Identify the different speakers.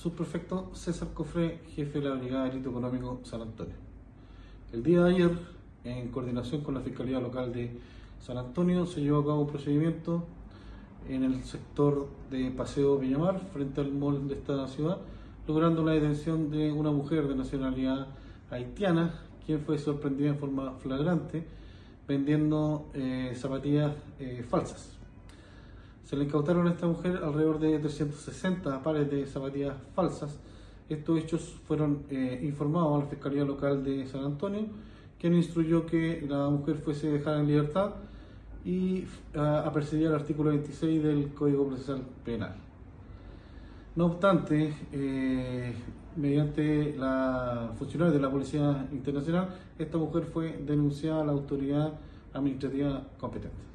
Speaker 1: subprefecto César Cofré, jefe de la Brigada de Delito Económico San Antonio. El día de ayer, en coordinación con la Fiscalía Local de San Antonio, se llevó a cabo un procedimiento en el sector de Paseo Villamar, frente al mall de esta ciudad, logrando la detención de una mujer de nacionalidad haitiana, quien fue sorprendida en forma flagrante vendiendo eh, zapatillas eh, falsas. Se le incautaron a esta mujer alrededor de 360 pares de zapatillas falsas. Estos hechos fueron eh, informados a la Fiscalía Local de San Antonio, quien instruyó que la mujer fuese dejada en libertad y a, a el artículo 26 del Código Procesal Penal. No obstante, eh, mediante la funcionaria de la Policía Internacional, esta mujer fue denunciada a la autoridad administrativa competente.